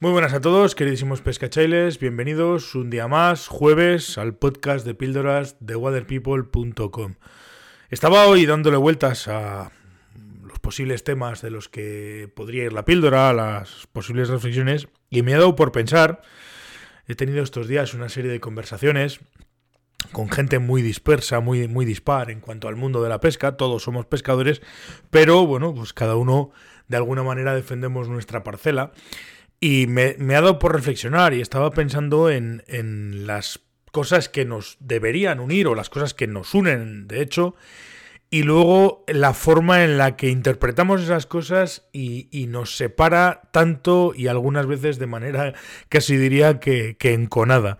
Muy buenas a todos, queridísimos pescachailes, bienvenidos un día más, jueves, al podcast de píldoras de waterpeople.com. Estaba hoy dándole vueltas a los posibles temas de los que podría ir la píldora, las posibles reflexiones, y me he dado por pensar, he tenido estos días una serie de conversaciones con gente muy dispersa, muy, muy dispar en cuanto al mundo de la pesca, todos somos pescadores, pero bueno, pues cada uno de alguna manera defendemos nuestra parcela. Y me, ha dado por reflexionar y estaba pensando en, en, las cosas que nos deberían unir o las cosas que nos unen, de hecho, y luego la forma en la que interpretamos esas cosas y, y nos separa tanto y algunas veces de manera casi diría que, que enconada.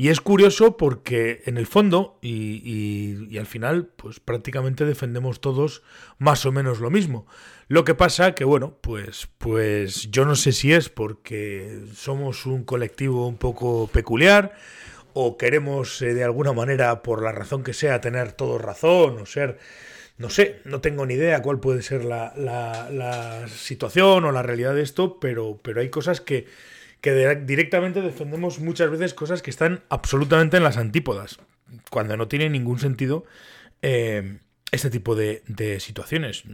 Y es curioso porque en el fondo y, al final pues prácticamente defendemos todos más o menos lo mismo. Lo que pasa que bueno pues pues yo no sé si es porque somos un colectivo un poco peculiar o queremos eh, de alguna manera por la razón que sea tener todo razón o ser no sé, no tengo ni idea cuál puede ser la, la, la situación o la realidad de esto, pero, pero hay cosas que, que directamente defendemos muchas veces cosas que están absolutamente en las antípodas, cuando no tiene ningún sentido eh, este tipo de, situaciones.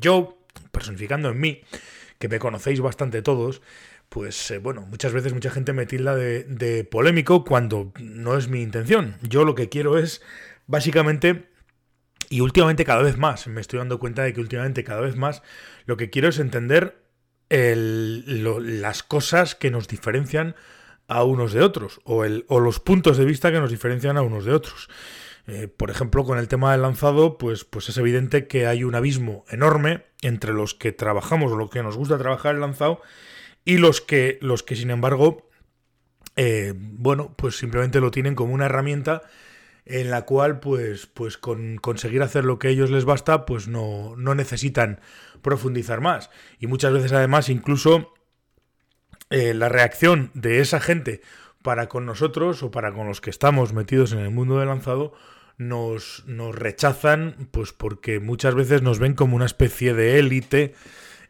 Yo, personificando en mí, que me conocéis bastante todos, pues eh, bueno, muchas veces mucha gente me tilda de, de, polémico cuando no es mi intención. Yo lo que quiero es, básicamente, y últimamente cada vez más, me estoy dando cuenta de que últimamente cada vez más, lo que quiero es entender las cosas que nos diferencian a unos de otros, o, el, o, los puntos de vista que nos diferencian a unos de otros. Eh, por ejemplo, con el tema del lanzado, pues, pues es evidente que hay un abismo enorme entre los que trabajamos o lo que nos gusta trabajar el lanzado y los que, los que sin embargo, eh, bueno, pues simplemente lo tienen como una herramienta en la cual, pues, pues con conseguir hacer lo que a ellos les basta, pues no, no necesitan profundizar más. Y muchas veces además incluso eh, la reacción de esa gente para con nosotros o para con los que estamos metidos en el mundo del lanzado nos, nos rechazan pues porque muchas veces nos ven como una especie de élite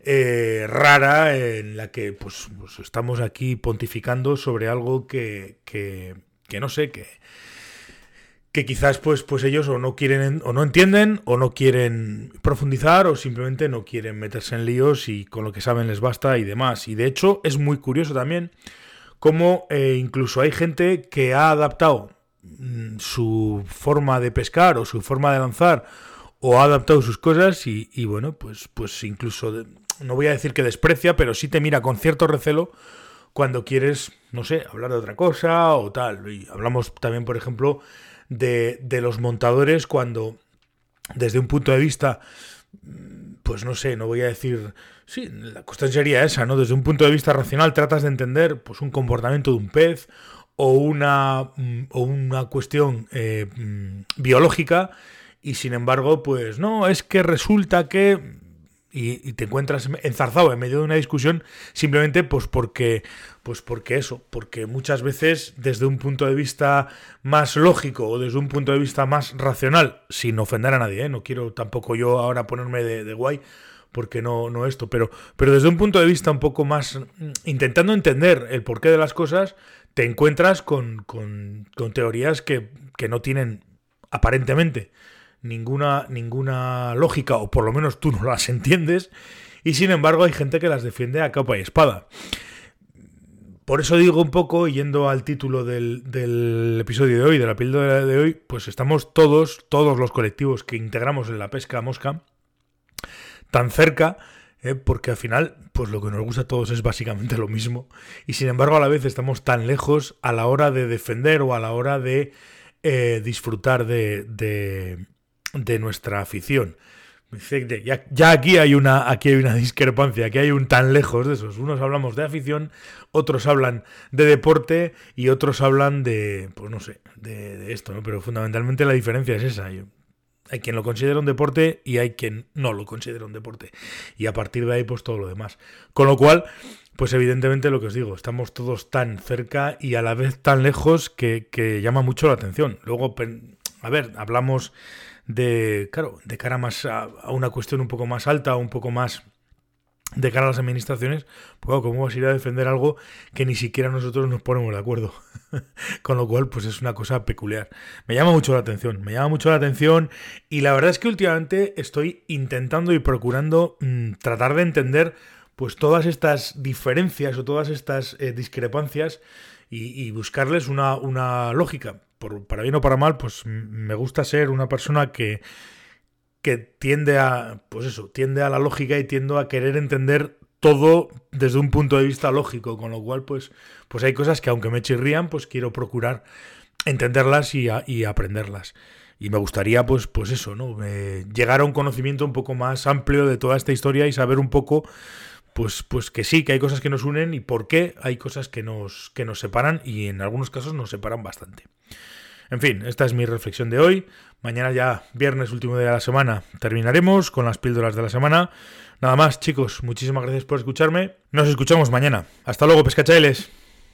eh, rara en la que pues, pues, estamos aquí pontificando sobre algo que, que, que no sé, que, que quizás pues, pues ellos o no quieren o no entienden o no quieren profundizar o simplemente no quieren meterse en líos y con lo que saben les basta y demás. Y de hecho es muy curioso también cómo eh, incluso hay gente que ha adaptado mm, su forma de pescar o su forma de lanzar o ha adaptado sus cosas y, y bueno, pues, pues incluso, no voy a decir que desprecia, pero sí te mira con cierto recelo cuando quieres, no sé, hablar de otra cosa o tal. Y hablamos también, por ejemplo, de, los montadores cuando, desde un punto de vista, pues no sé, no voy a decir, sí, la cuestión sería esa, ¿no? Desde un punto de vista racional tratas de entender pues un comportamiento de un pez o una, o una cuestión eh, biológica y sin embargo, pues no, es que resulta que y, te encuentras enzarzado en medio de una discusión simplemente pues porque pues porque eso porque muchas veces desde un punto de vista más lógico o desde un punto de vista más racional sin ofender a nadie ¿eh? no quiero tampoco yo ahora ponerme de, guay porque no, no esto, pero, pero desde un punto de vista un poco más, mm, intentando entender el porqué de las cosas, te encuentras con, con, con teorías que, que no tienen aparentemente ninguna, ninguna lógica, o por lo menos tú no las entiendes, y sin embargo hay gente que las defiende a capa y espada. Por eso digo un poco, yendo al título del, del episodio de hoy, de la píldora de hoy, pues estamos todos, todos los colectivos que integramos en la pesca mosca, tan cerca, eh, porque al final, pues lo que nos gusta a todos es básicamente lo mismo, y sin embargo a la vez estamos tan lejos a la hora de defender o a la hora de eh, disfrutar de, de nuestra afición. Ya, ya, aquí hay una aquí hay una discrepancia, aquí hay un tan lejos de esos. Unos hablamos de afición, otros hablan de deporte y otros hablan de, pues no sé, de, esto, ¿no? Pero fundamentalmente la diferencia es esa. hay quien lo considera un deporte y hay quien no lo considera un deporte. Y a partir de ahí, pues todo lo demás. Con lo cual, pues evidentemente lo que os digo, estamos todos tan cerca y a la vez tan lejos que, que llama mucho la atención. Luego, a ver, hablamos de, claro, de cara más a, una cuestión un poco más alta, un poco más de cara a las administraciones, pues ¿cómo vas a ir a defender algo que ni siquiera nosotros nos ponemos de acuerdo? Con lo cual, pues es una cosa peculiar. Me llama mucho la atención, me llama mucho la atención y la verdad es que últimamente estoy intentando y procurando mm, tratar de entender pues todas estas diferencias o todas estas eh, discrepancias y, buscarles una, una lógica. Por, para bien o para mal, pues me gusta ser una persona que que tiende a, pues eso, tiende a la lógica y tiendo a querer entender todo desde un punto de vista lógico, con lo cual, pues, pues hay cosas que aunque me chirrían, pues quiero procurar entenderlas y, aprenderlas. Y me gustaría, pues, pues eso, ¿no? Eh, llegar a un conocimiento un poco más amplio de toda esta historia y saber un poco, pues, pues que sí, que hay cosas que nos unen y por qué hay cosas que nos, que nos separan y en algunos casos nos separan bastante. En fin, esta es mi reflexión de hoy. Mañana ya, viernes, último día de la semana, terminaremos con las píldoras de la semana. Nada más, chicos, muchísimas gracias por escucharme. Nos escuchamos mañana. Hasta luego, pescachailes.